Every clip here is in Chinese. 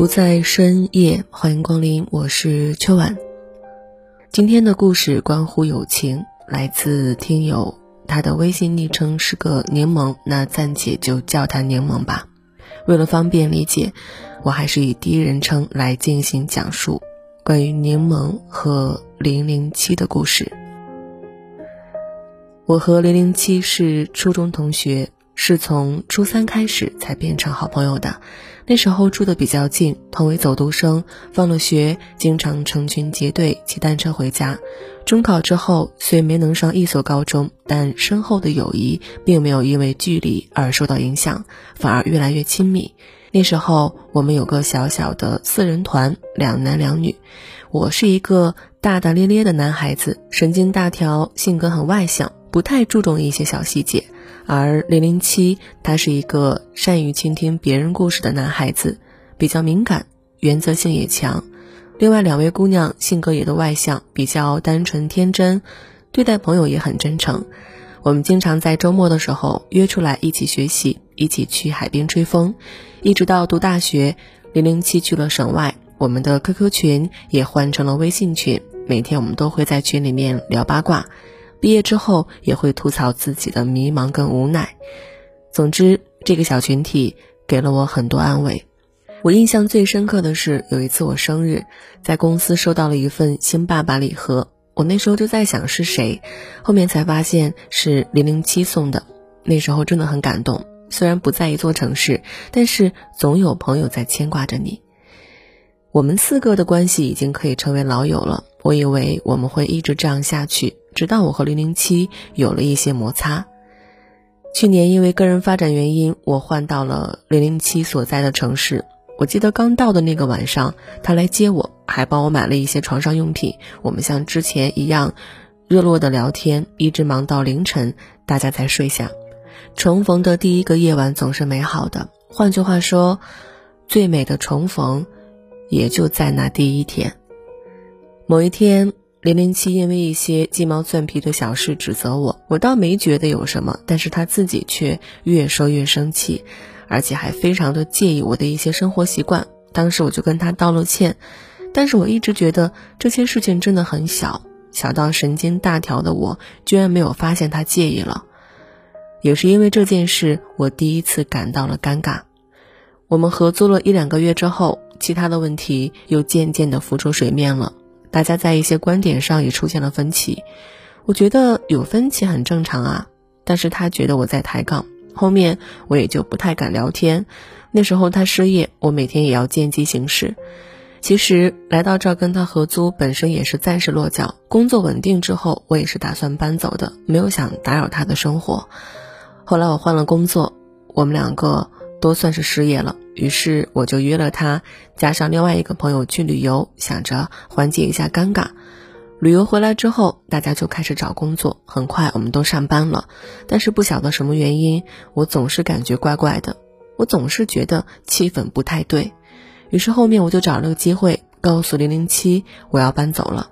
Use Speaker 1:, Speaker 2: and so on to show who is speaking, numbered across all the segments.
Speaker 1: 不在深夜，欢迎光临，我是秋晚。今天的故事关乎友情，来自听友，他的微信昵称是个柠檬，那暂且就叫他柠檬吧。为了方便理解，我还是以第一人称来进行讲述关于柠檬和零零七的故事。我和零零七是初中同学。是从初三开始才变成好朋友的，那时候住的比较近，同为走读生，放了学经常成群结队骑单车回家。中考之后虽没能上一所高中，但深厚的友谊并没有因为距离而受到影响，反而越来越亲密。那时候我们有个小小的四人团，两男两女。我是一个大大咧咧的男孩子，神经大条，性格很外向，不太注重一些小细节。而零零七，他是一个善于倾听别人故事的男孩子，比较敏感，原则性也强。另外两位姑娘性格也都外向，比较单纯天真，对待朋友也很真诚。我们经常在周末的时候约出来一起学习，一起去海边吹风。一直到读大学，零零七去了省外，我们的 QQ 群也换成了微信群，每天我们都会在群里面聊八卦。毕业之后也会吐槽自己的迷茫跟无奈。总之，这个小群体给了我很多安慰。我印象最深刻的是有一次我生日，在公司收到了一份新爸爸礼盒。我那时候就在想是谁，后面才发现是零零七送的。那时候真的很感动。虽然不在一座城市，但是总有朋友在牵挂着你。我们四个的关系已经可以成为老友了。我以为我们会一直这样下去。直到我和零零七有了一些摩擦。去年因为个人发展原因，我换到了零零七所在的城市。我记得刚到的那个晚上，他来接我，还帮我买了一些床上用品。我们像之前一样热络的聊天，一直忙到凌晨，大家才睡下。重逢的第一个夜晚总是美好的。换句话说，最美的重逢，也就在那第一天。某一天。零零七因为一些鸡毛蒜皮的小事指责我，我倒没觉得有什么，但是他自己却越说越生气，而且还非常的介意我的一些生活习惯。当时我就跟他道了歉，但是我一直觉得这些事情真的很小，小到神经大条的我居然没有发现他介意了。也是因为这件事，我第一次感到了尴尬。我们合租了一两个月之后，其他的问题又渐渐的浮出水面了。大家在一些观点上也出现了分歧，我觉得有分歧很正常啊，但是他觉得我在抬杠，后面我也就不太敢聊天。那时候他失业，我每天也要见机行事。其实来到这儿跟他合租本身也是暂时落脚，工作稳定之后，我也是打算搬走的，没有想打扰他的生活。后来我换了工作，我们两个。都算是失业了，于是我就约了他，加上另外一个朋友去旅游，想着缓解一下尴尬。旅游回来之后，大家就开始找工作，很快我们都上班了。但是不晓得什么原因，我总是感觉怪怪的，我总是觉得气氛不太对。于是后面我就找了个机会，告诉零零七我要搬走了。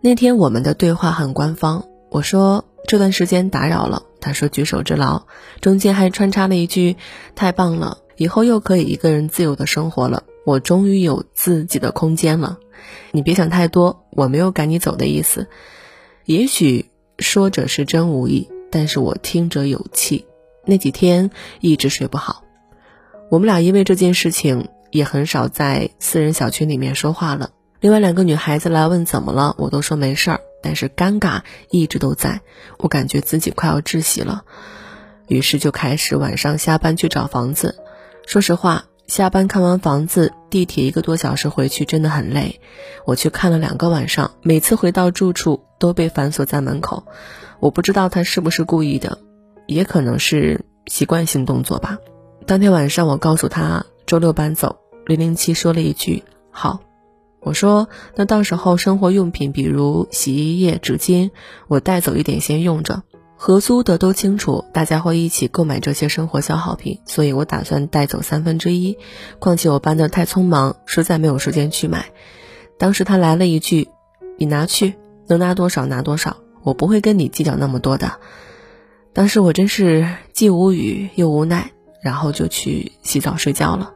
Speaker 1: 那天我们的对话很官方，我说这段时间打扰了。他说：“举手之劳。”中间还穿插了一句：“太棒了，以后又可以一个人自由的生活了。我终于有自己的空间了。”你别想太多，我没有赶你走的意思。也许说者是真无意，但是我听者有气。那几天一直睡不好。我们俩因为这件事情也很少在私人小区里面说话了。另外两个女孩子来问怎么了，我都说没事儿。但是尴尬一直都在，我感觉自己快要窒息了，于是就开始晚上下班去找房子。说实话，下班看完房子，地铁一个多小时回去真的很累。我去看了两个晚上，每次回到住处都被反锁在门口。我不知道他是不是故意的，也可能是习惯性动作吧。当天晚上，我告诉他周六搬走，零零七说了一句“好”。我说：“那到时候生活用品，比如洗衣液、纸巾，我带走一点先用着。合租的都清楚，大家会一起购买这些生活消耗品，所以我打算带走三分之一。况且我搬得太匆忙，实在没有时间去买。”当时他来了一句：“你拿去，能拿多少拿多少，我不会跟你计较那么多的。”当时我真是既无语又无奈。然后就去洗澡睡觉了。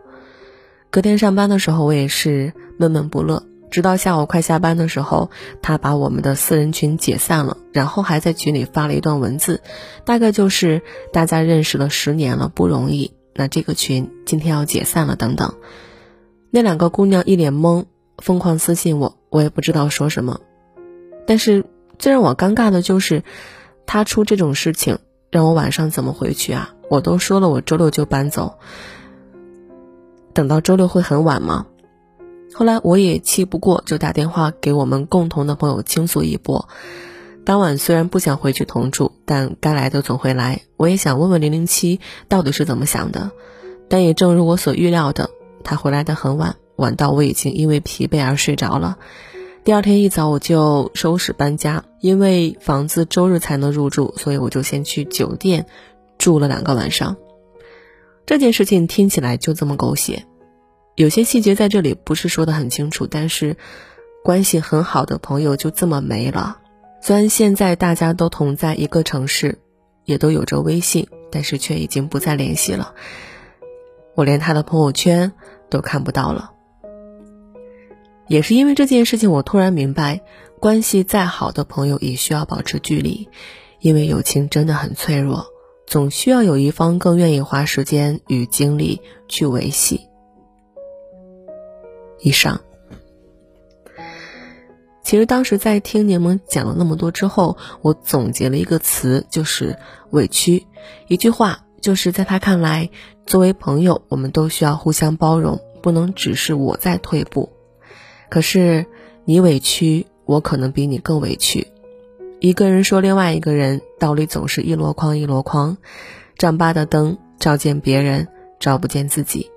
Speaker 1: 隔天上班的时候，我也是闷闷不乐。直到下午快下班的时候，他把我们的私人群解散了，然后还在群里发了一段文字，大概就是大家认识了十年了，不容易。那这个群今天要解散了，等等。那两个姑娘一脸懵，疯狂私信我，我也不知道说什么。但是最让我尴尬的就是，他出这种事情，让我晚上怎么回去啊？我都说了，我周六就搬走。等到周六会很晚吗？后来我也气不过，就打电话给我们共同的朋友倾诉一波。当晚虽然不想回去同住，但该来的总会来。我也想问问零零七到底是怎么想的，但也正如我所预料的，他回来的很晚，晚到我已经因为疲惫而睡着了。第二天一早我就收拾搬家，因为房子周日才能入住，所以我就先去酒店。住了两个晚上，这件事情听起来就这么狗血，有些细节在这里不是说的很清楚，但是关系很好的朋友就这么没了。虽然现在大家都同在一个城市，也都有着微信，但是却已经不再联系了。我连他的朋友圈都看不到了。也是因为这件事情，我突然明白，关系再好的朋友也需要保持距离，因为友情真的很脆弱。总需要有一方更愿意花时间与精力去维系。以上，其实当时在听柠檬讲了那么多之后，我总结了一个词，就是委屈。一句话，就是在他看来，作为朋友，我们都需要互相包容，不能只是我在退步。可是你委屈，我可能比你更委屈。一个人说另外一个人道理总是一箩筐一箩筐，丈八的灯照见别人，照不见自己。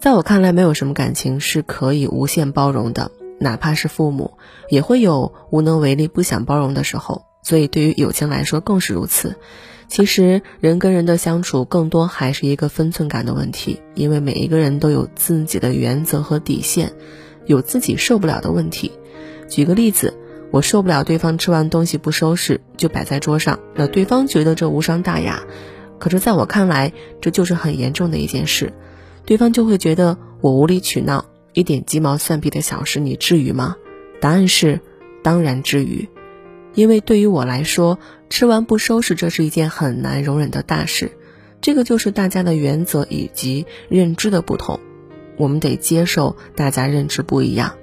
Speaker 1: 在我看来，没有什么感情是可以无限包容的，哪怕是父母，也会有无能为力、不想包容的时候。所以，对于友情来说更是如此。其实，人跟人的相处，更多还是一个分寸感的问题，因为每一个人都有自己的原则和底线，有自己受不了的问题。举个例子。我受不了对方吃完东西不收拾就摆在桌上，那对方觉得这无伤大雅，可是在我看来这就是很严重的一件事，对方就会觉得我无理取闹，一点鸡毛蒜皮的小事你至于吗？答案是，当然至于，因为对于我来说，吃完不收拾这是一件很难容忍的大事，这个就是大家的原则以及认知的不同，我们得接受大家认知不一样，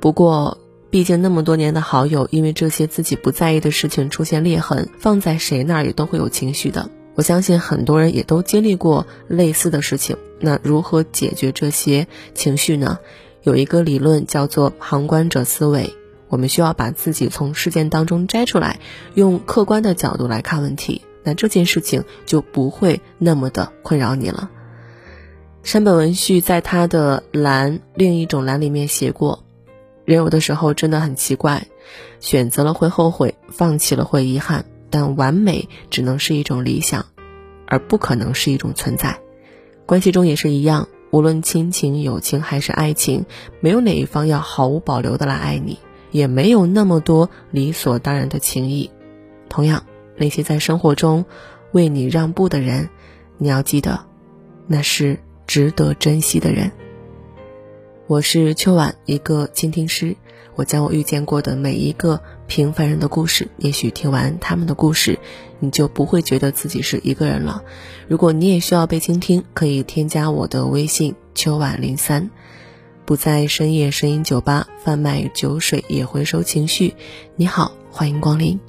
Speaker 1: 不过。毕竟那么多年的好友，因为这些自己不在意的事情出现裂痕，放在谁那儿也都会有情绪的。我相信很多人也都经历过类似的事情。那如何解决这些情绪呢？有一个理论叫做旁观者思维，我们需要把自己从事件当中摘出来，用客观的角度来看问题，那这件事情就不会那么的困扰你了。山本文绪在他的《蓝》另一种蓝里面写过。人有的时候真的很奇怪，选择了会后悔，放弃了会遗憾，但完美只能是一种理想，而不可能是一种存在。关系中也是一样，无论亲情、友情还是爱情，没有哪一方要毫无保留的来爱你，也没有那么多理所当然的情谊。同样，那些在生活中为你让步的人，你要记得，那是值得珍惜的人。我是秋晚，一个倾听师。我将我遇见过的每一个平凡人的故事，也许听完他们的故事，你就不会觉得自己是一个人了。如果你也需要被倾听，可以添加我的微信秋晚零三。不在深夜声音酒吧贩卖酒水，也回收情绪。你好，欢迎光临。